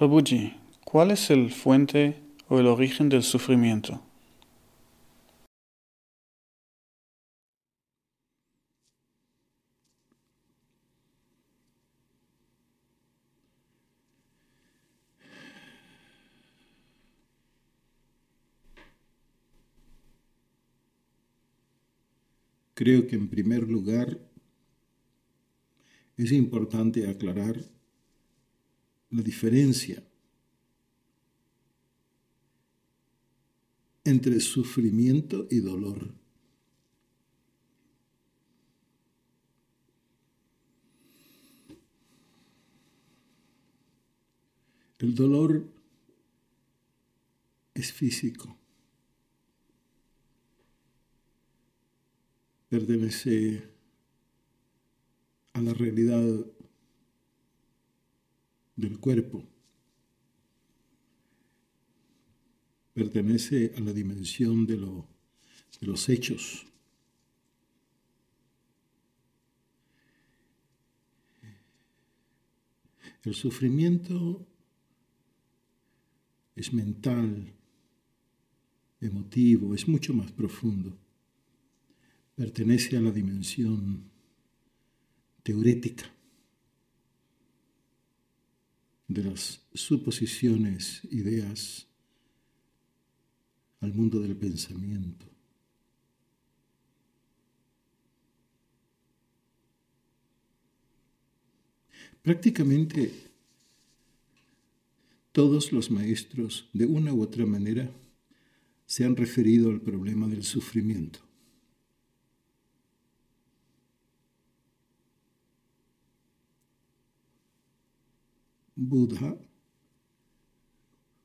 Prabhuji, ¿cuál es el fuente o el origen del sufrimiento? Creo que en primer lugar es importante aclarar la diferencia entre sufrimiento y dolor. El dolor es físico. Pertenece a la realidad del cuerpo. Pertenece a la dimensión de, de los hechos. El sufrimiento es mental, emotivo, es mucho más profundo. Pertenece a la dimensión teorética de las suposiciones, ideas, al mundo del pensamiento. Prácticamente todos los maestros, de una u otra manera, se han referido al problema del sufrimiento. Buda,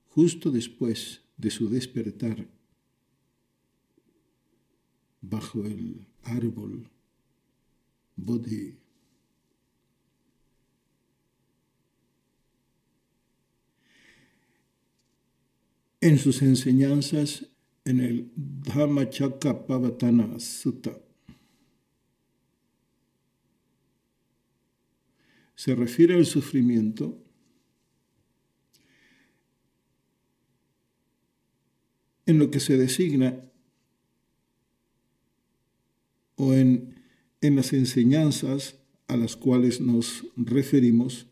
justo después de su despertar bajo el árbol Bodhi, en sus enseñanzas en el Dhammacakkappavattana Sutta. Se refiere al sufrimiento en lo que se designa o en, en las enseñanzas a las cuales nos referimos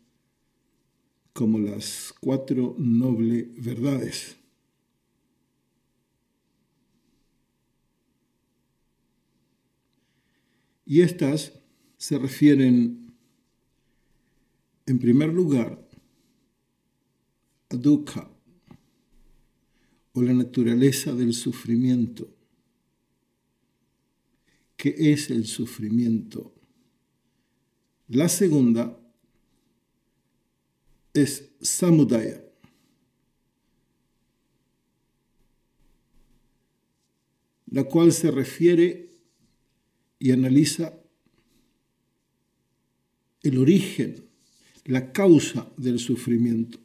como las cuatro nobles verdades. Y estas se refieren, en primer lugar, a dukkha, o la naturaleza del sufrimiento. ¿Qué es el sufrimiento? La segunda es samudaya. la cual se refiere y analiza el origen, la causa del sufrimiento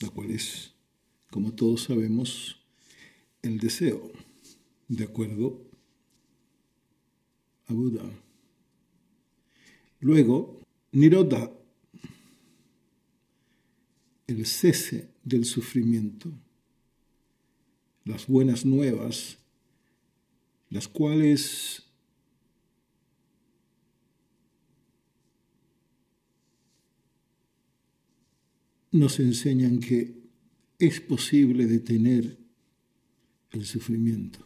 la cual es, como todos sabemos, el deseo, de acuerdo a Buda. Luego, Nirodha, el cese del sufrimiento, las buenas nuevas, las cuales nos enseñan que es posible detener el sufrimiento.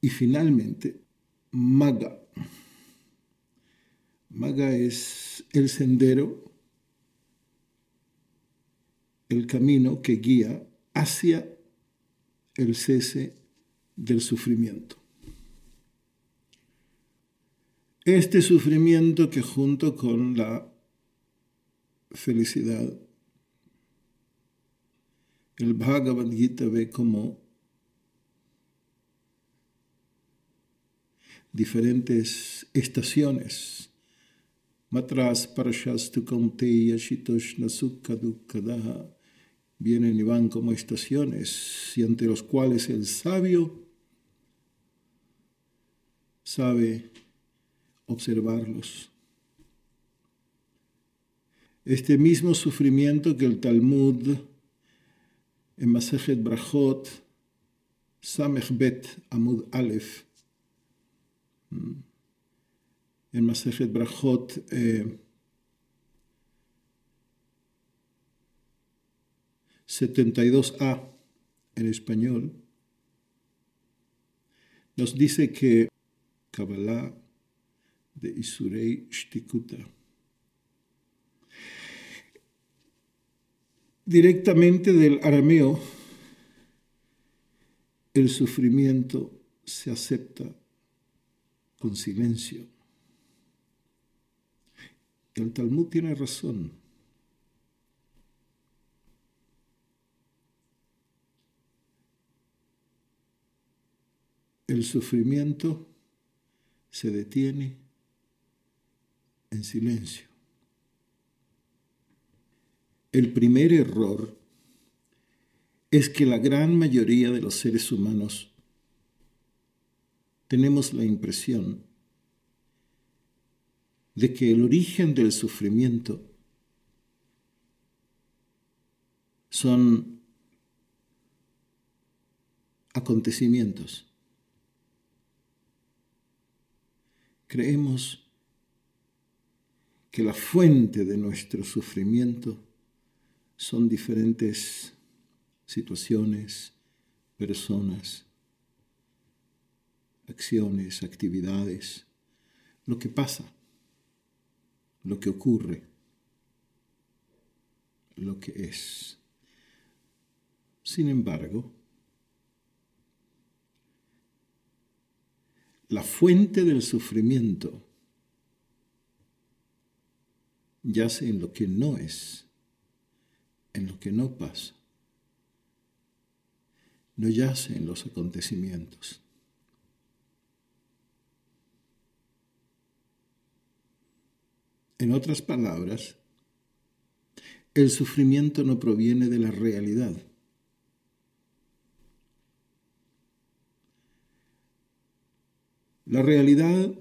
Y finalmente, Maga. Maga es el sendero, el camino que guía hacia el cese del sufrimiento. Este sufrimiento que junto con la felicidad. El Bhagavad Gita ve como diferentes estaciones. Matras Parashastu Kaunteya Shitoshna Sukha Dukkadaha vienen y van como estaciones y ante los cuales el sabio sabe observarlos Este mismo sufrimiento que el Talmud en Masejet Brachot, Samech Bet Amud Aleph, en Masejet Brachot, eh, 72a en español, nos dice que Kabbalah de Isurei Shtikuta directamente del arameo, el sufrimiento se acepta con silencio. El Talmud tiene razón. El sufrimiento se detiene en silencio. El primer error es que la gran mayoría de los seres humanos tenemos la impresión de que el origen del sufrimiento son acontecimientos. Creemos que la fuente de nuestro sufrimiento son diferentes situaciones, personas, acciones, actividades, lo que pasa, lo que ocurre, lo que es. Sin embargo, la fuente del sufrimiento yace en lo que no es en lo que no pasa, no yace en los acontecimientos. En otras palabras, el sufrimiento no proviene de la realidad. La realidad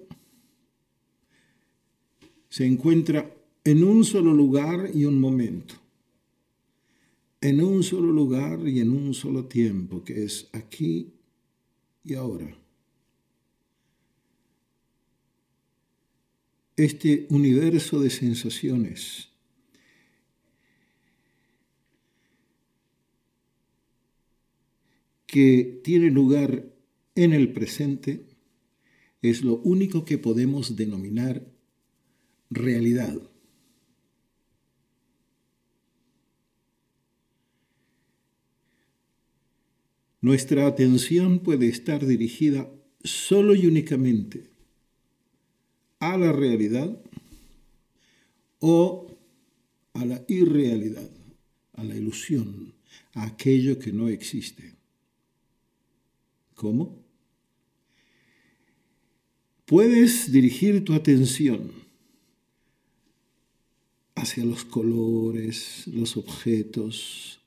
se encuentra en un solo lugar y un momento en un solo lugar y en un solo tiempo, que es aquí y ahora. Este universo de sensaciones que tiene lugar en el presente es lo único que podemos denominar realidad. Nuestra atención puede estar dirigida solo y únicamente a la realidad o a la irrealidad, a la ilusión, a aquello que no existe. ¿Cómo? Puedes dirigir tu atención hacia los colores, los objetos,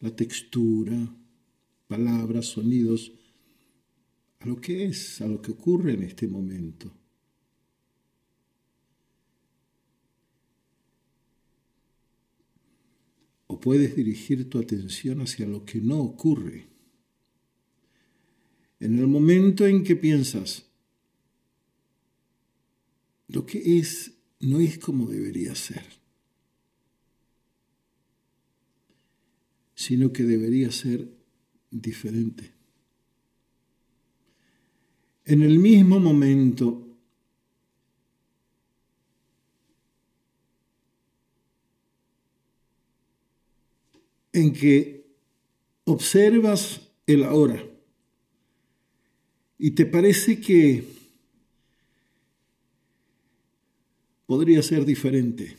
la textura, palabras, sonidos, a lo que es, a lo que ocurre en este momento. O puedes dirigir tu atención hacia lo que no ocurre. En el momento en que piensas, lo que es no es como debería ser. Sino que debería ser diferente. En el mismo momento en que observas el ahora y te parece que podría ser diferente,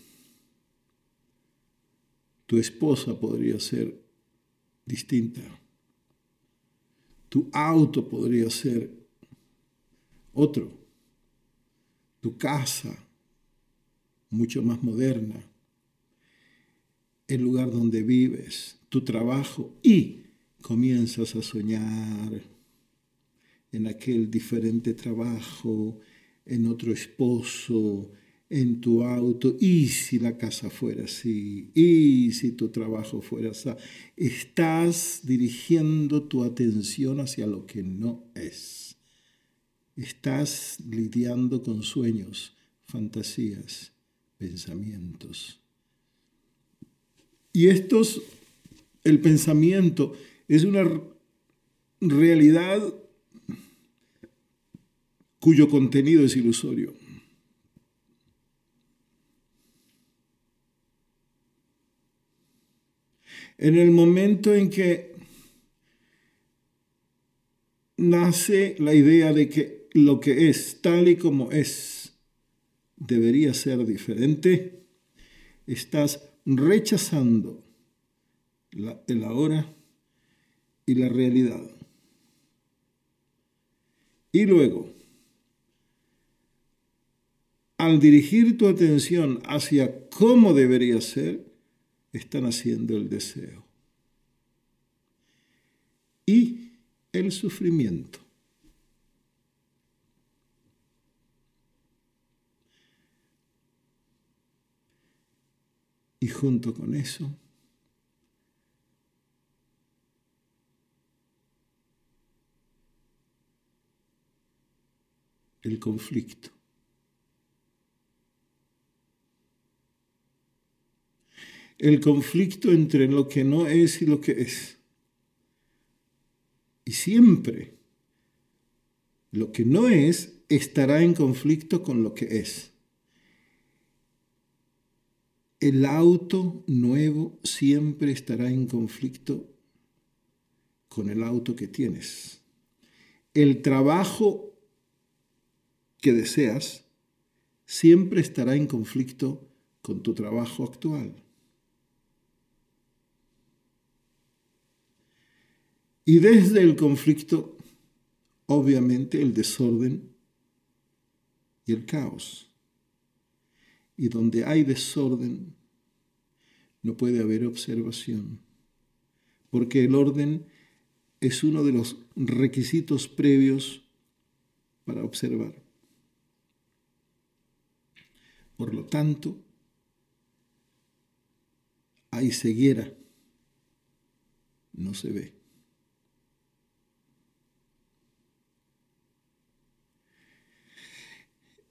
tu esposa podría ser distinta. Tu auto podría ser otro. Tu casa, mucho más moderna. El lugar donde vives, tu trabajo y comienzas a soñar en aquel diferente trabajo, en otro esposo, en tu auto, y si la casa fuera así, y si tu trabajo fuera así, estás dirigiendo tu atención hacia lo que no es. Estás lidiando con sueños, fantasías, pensamientos. Y estos, el pensamiento es una realidad cuyo contenido es ilusorio. En el momento en que nace la idea de que lo que es tal y como es debería ser diferente, estás rechazando el ahora y la realidad. Y luego, al dirigir tu atención hacia cómo debería ser, están haciendo el deseo. Y el sufrimiento. Y junto con eso, el conflicto. El conflicto entre lo que no es y lo que es. Y siempre lo que no es estará en conflicto con lo que es. El auto nuevo siempre estará en conflicto con el auto que tienes. El trabajo que deseas siempre estará en conflicto con tu trabajo actual. Y desde el conflicto, obviamente, el desorden y el caos. Y donde hay desorden, no puede haber observación, porque el orden es uno de los requisitos previos para observar. Por lo tanto, hay ceguera, no se ve.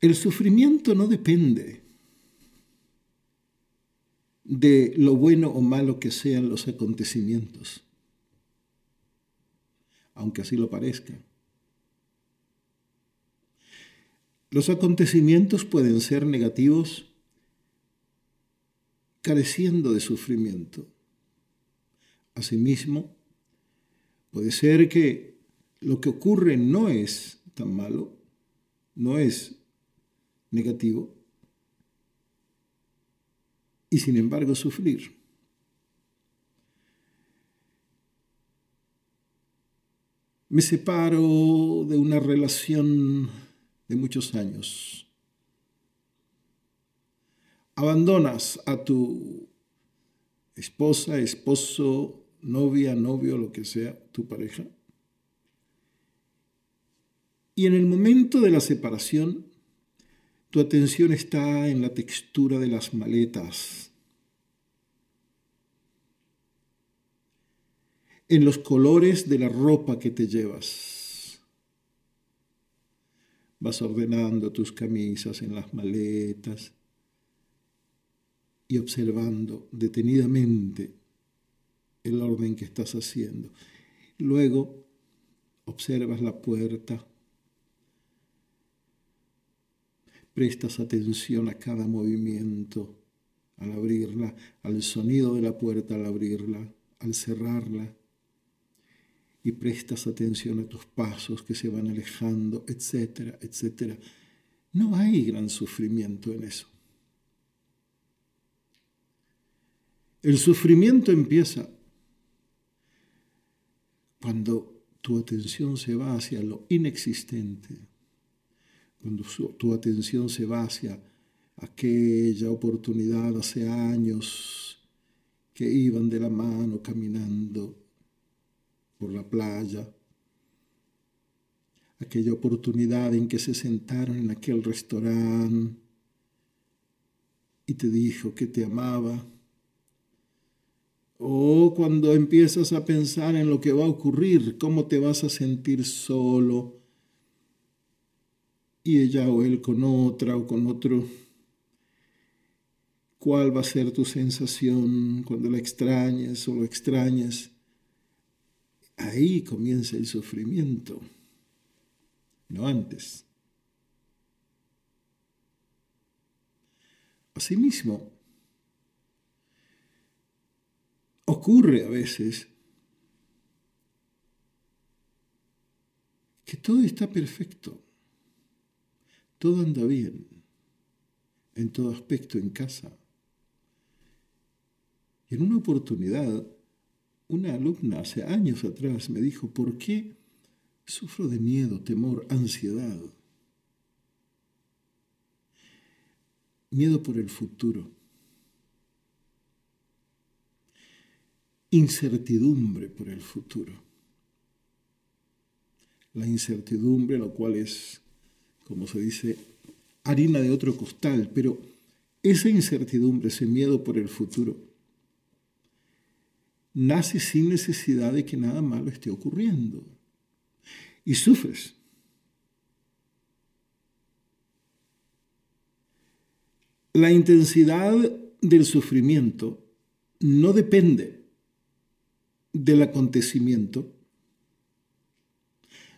El sufrimiento no depende de lo bueno o malo que sean los acontecimientos, aunque así lo parezca. Los acontecimientos pueden ser negativos careciendo de sufrimiento. Asimismo, puede ser que lo que ocurre no es tan malo, no es negativo y sin embargo sufrir. Me separo de una relación de muchos años. Abandonas a tu esposa, esposo, novia, novio, lo que sea, tu pareja. Y en el momento de la separación tu atención está en la textura de las maletas, en los colores de la ropa que te llevas. Vas ordenando tus camisas en las maletas y observando detenidamente el orden que estás haciendo. Luego observas la puerta prestas atención a cada movimiento al abrirla, al sonido de la puerta al abrirla, al cerrarla, y prestas atención a tus pasos que se van alejando, etcétera, etcétera. No hay gran sufrimiento en eso. El sufrimiento empieza cuando tu atención se va hacia lo inexistente, cuando tu atención se va hacia aquella oportunidad hace años que iban de la mano caminando por la playa, aquella oportunidad en que se sentaron en aquel restaurante y te dijo que te amaba. O cuando empiezas a pensar en lo que va a ocurrir, cómo te vas a sentir solo, y ella o él con otra o con otro, cuál va a ser tu sensación cuando la extrañes o lo extrañes. Ahí comienza el sufrimiento, no antes. Asimismo, ocurre a veces que todo está perfecto, todo anda bien, en todo aspecto en casa. Y en una oportunidad, una alumna hace años atrás me dijo, ¿por qué sufro de miedo, temor, ansiedad? Miedo por el futuro. Incertidumbre por el futuro. La incertidumbre, lo cual es, como se dice, harina de otro costal, pero esa incertidumbre, ese miedo por el futuro, nace sin necesidad de que nada malo esté ocurriendo. Y sufres. La intensidad del sufrimiento no depende del acontecimiento,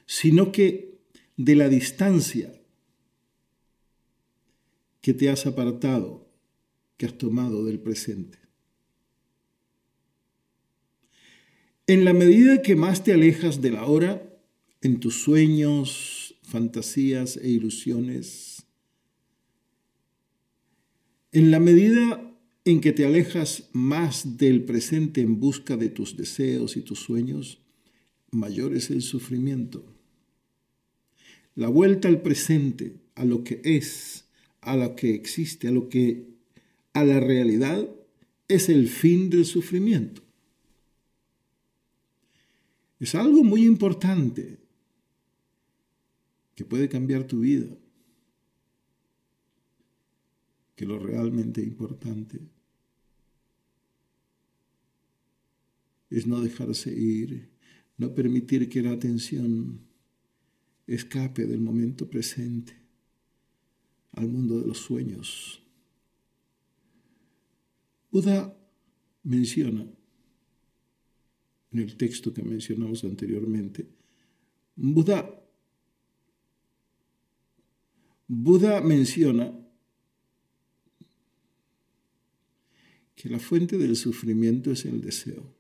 sino que de la distancia que te has apartado, que has tomado del presente. En la medida que más te alejas de la hora, en tus sueños, fantasías e ilusiones, en la medida en que te alejas más del presente en busca de tus deseos y tus sueños, mayor es el sufrimiento. La vuelta al presente, a lo que es, a lo que existe, a lo que a la realidad es el fin del sufrimiento. Es algo muy importante que puede cambiar tu vida que lo realmente importante es no dejarse ir, no permitir que la atención escape del momento presente al mundo de los sueños. Buda menciona en el texto que mencionamos anteriormente, Buda, Buda menciona que la fuente del sufrimiento es el deseo.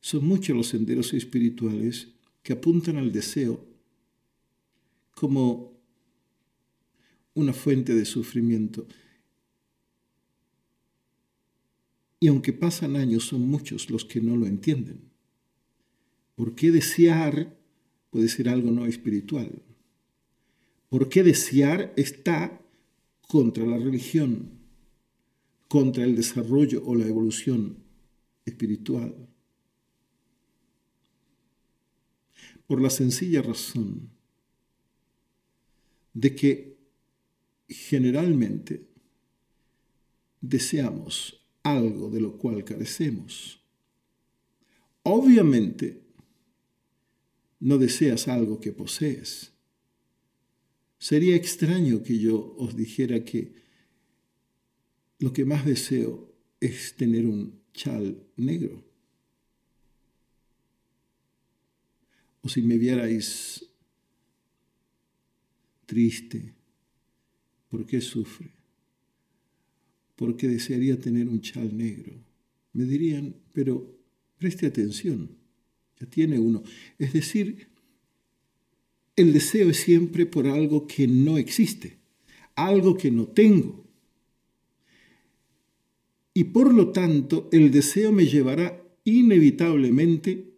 Son muchos los senderos espirituales que apuntan al deseo como una fuente de sufrimiento. Y aunque pasan años, son muchos los que no lo entienden. ¿Por qué desear puede ser algo no espiritual? ¿Por qué desear está contra la religión? contra el desarrollo o la evolución espiritual. Por la sencilla razón de que generalmente deseamos algo de lo cual carecemos. Obviamente, no deseas algo que posees. Sería extraño que yo os dijera que lo que más deseo es tener un chal negro. O si me vierais triste, ¿por qué sufre? Porque desearía tener un chal negro. Me dirían, pero preste atención, ya tiene uno. Es decir, el deseo es siempre por algo que no existe, algo que no tengo. Y por lo tanto, el deseo me llevará inevitablemente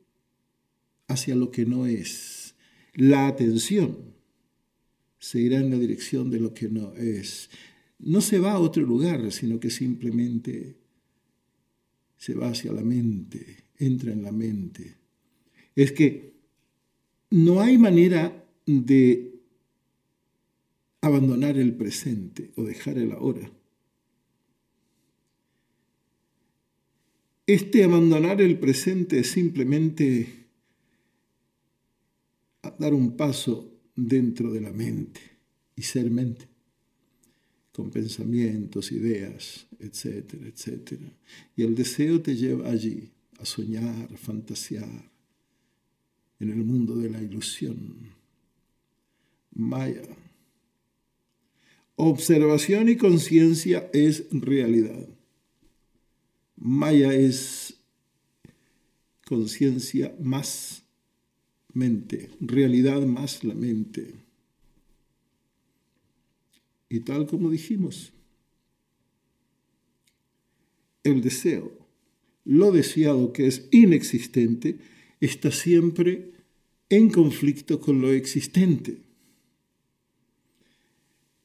hacia lo que no es. La atención se irá en la dirección de lo que no es. No se va a otro lugar, sino que simplemente se va hacia la mente, entra en la mente. Es que no hay manera de abandonar el presente o dejar el ahora. Este abandonar el presente es simplemente dar un paso dentro de la mente y ser mente, con pensamientos, ideas, etcétera, etcétera. Y el deseo te lleva allí a soñar, a fantasear en el mundo de la ilusión. Maya. Observación y conciencia es realidad. Maya es conciencia más mente, realidad más la mente. Y tal como dijimos, el deseo, lo deseado que es inexistente, está siempre en conflicto con lo existente.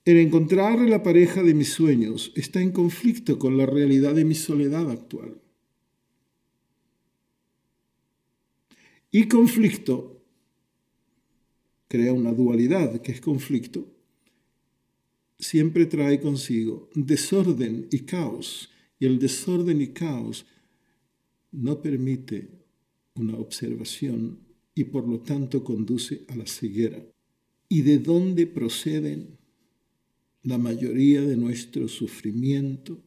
El encontrar la pareja de mis sueños está en conflicto con la realidad de mi soledad actual. Y conflicto crea una dualidad que es conflicto, siempre trae consigo desorden y caos. Y el desorden y caos no permite una observación y por lo tanto conduce a la ceguera. ¿Y de dónde proceden la mayoría de nuestro sufrimiento,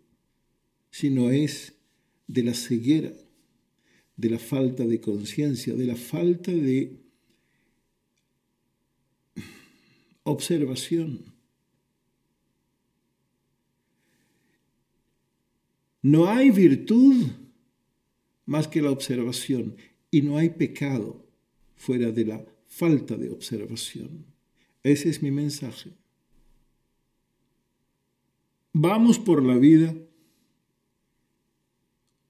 si no es de la ceguera, de la falta de conciencia, de la falta de observación. No hay virtud más que la observación y no hay pecado fuera de la falta de observación. Ese es mi mensaje. Vamos por la vida,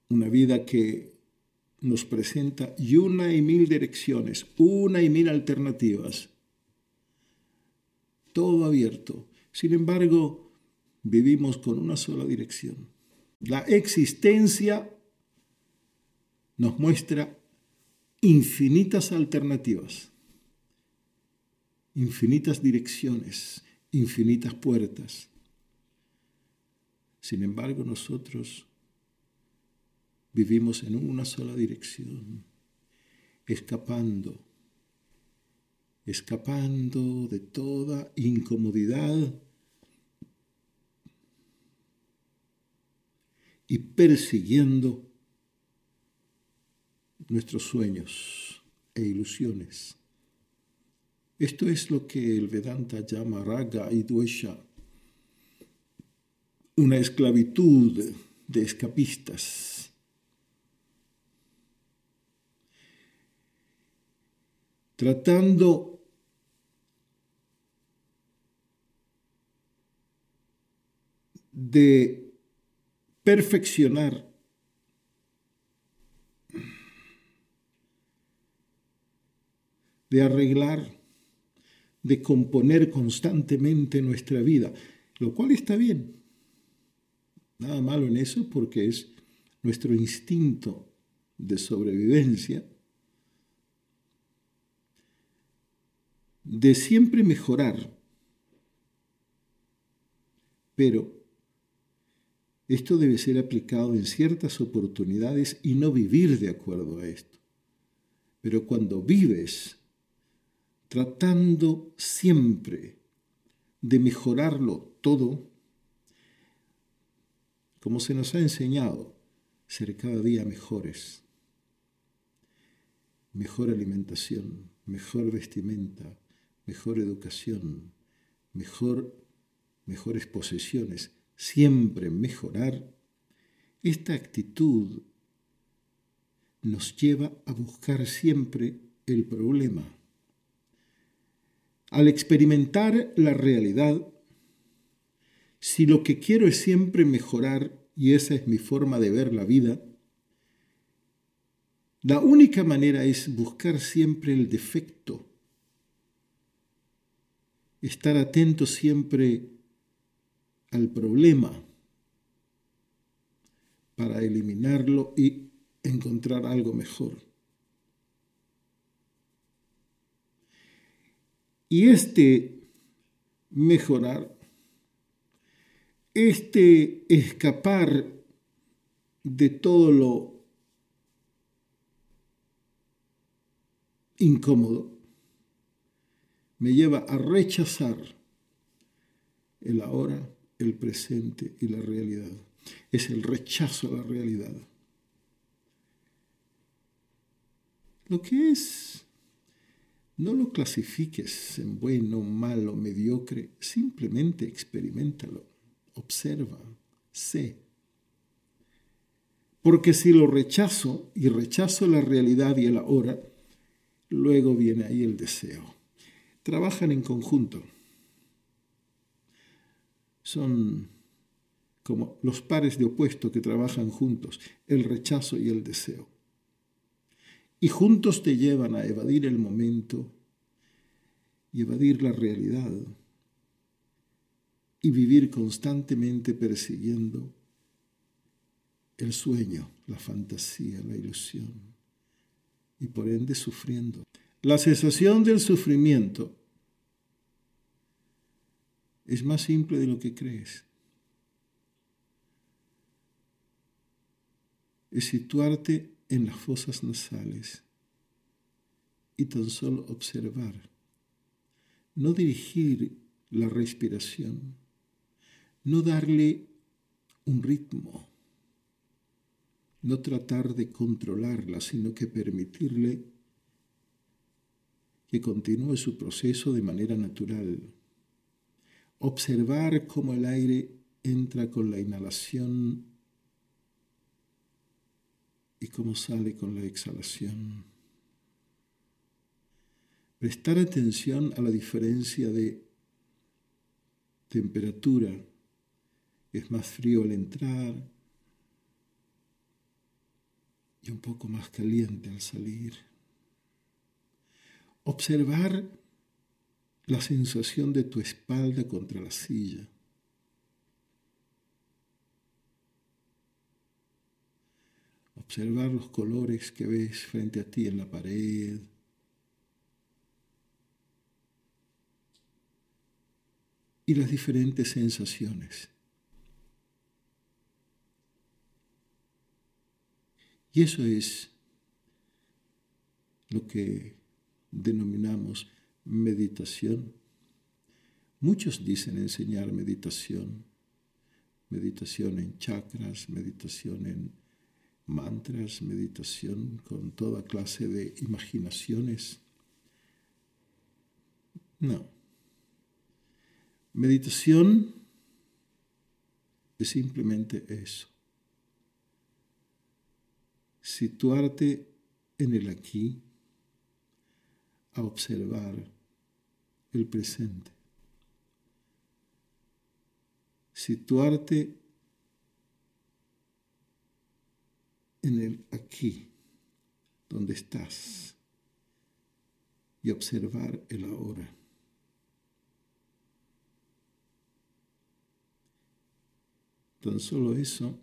una vida que nos presenta y una y mil direcciones, una y mil alternativas, todo abierto. Sin embargo, vivimos con una sola dirección. La existencia nos muestra infinitas alternativas, infinitas direcciones, infinitas puertas. Sin embargo, nosotros vivimos en una sola dirección, escapando, escapando de toda incomodidad y persiguiendo nuestros sueños e ilusiones. Esto es lo que el Vedanta llama raga y duesha una esclavitud de escapistas. Tratando de perfeccionar de arreglar, de componer constantemente nuestra vida, lo cual está bien. Nada malo en eso porque es nuestro instinto de sobrevivencia, de siempre mejorar. Pero esto debe ser aplicado en ciertas oportunidades y no vivir de acuerdo a esto. Pero cuando vives tratando siempre de mejorarlo todo, como se nos ha enseñado, ser cada día mejores. Mejor alimentación, mejor vestimenta, mejor educación, mejor, mejores posesiones, siempre mejorar. Esta actitud nos lleva a buscar siempre el problema. Al experimentar la realidad, si lo que quiero es siempre mejorar, y esa es mi forma de ver la vida, la única manera es buscar siempre el defecto, estar atento siempre al problema para eliminarlo y encontrar algo mejor. Y este mejorar, este escapar de todo lo incómodo, me lleva a rechazar el ahora, el presente y la realidad. Es el rechazo a la realidad. Lo que es, no lo clasifiques en bueno, malo, mediocre, simplemente experimentalo, observa, sé. Porque si lo rechazo y rechazo la realidad y el ahora, luego viene ahí el deseo. Trabajan en conjunto. Son como los pares de opuesto que trabajan juntos, el rechazo y el deseo y juntos te llevan a evadir el momento y evadir la realidad y vivir constantemente persiguiendo el sueño, la fantasía, la ilusión y por ende sufriendo. La cesación del sufrimiento es más simple de lo que crees. Es situarte en las fosas nasales y tan solo observar, no dirigir la respiración, no darle un ritmo, no tratar de controlarla, sino que permitirle que continúe su proceso de manera natural. Observar cómo el aire entra con la inhalación y cómo sale con la exhalación. Prestar atención a la diferencia de temperatura. Es más frío al entrar y un poco más caliente al salir. Observar la sensación de tu espalda contra la silla. observar los colores que ves frente a ti en la pared. Y las diferentes sensaciones. Y eso es lo que denominamos meditación. Muchos dicen enseñar meditación, meditación en chakras, meditación en mantras, meditación, con toda clase de imaginaciones. No. Meditación es simplemente eso. Situarte en el aquí a observar el presente. Situarte en el aquí, donde estás, y observar el ahora. Tan solo eso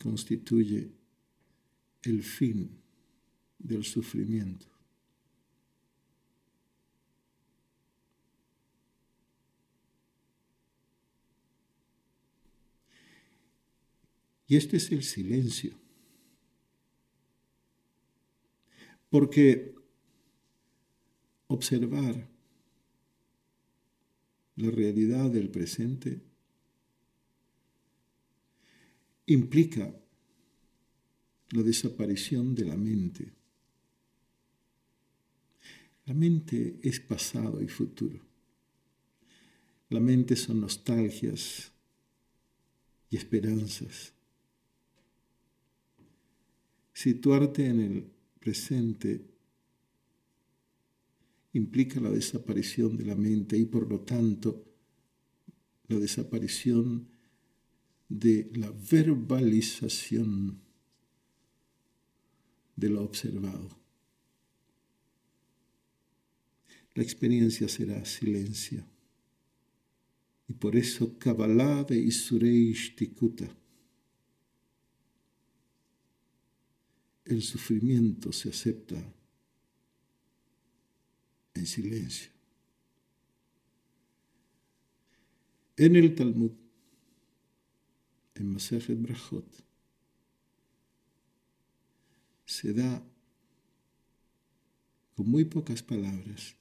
constituye el fin del sufrimiento. Y este es el silencio. Porque observar la realidad del presente implica la desaparición de la mente. La mente es pasado y futuro. La mente son nostalgias y esperanzas. Situarte en el presente implica la desaparición de la mente y por lo tanto la desaparición de la verbalización de lo observado. La experiencia será silencio. Y por eso Kabbalah de Isureish Tikuta el sufrimiento se acepta en silencio. En el Talmud, en Masejet Brachot, se da con muy pocas palabras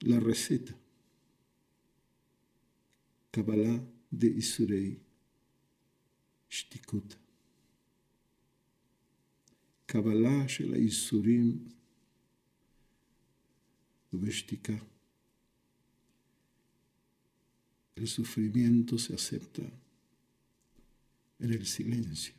la receta Kabbalah de Isurei Shtikut. Kabbalah של האיסורים ובשתיקה. El sufrimiento se acepta en el silencio.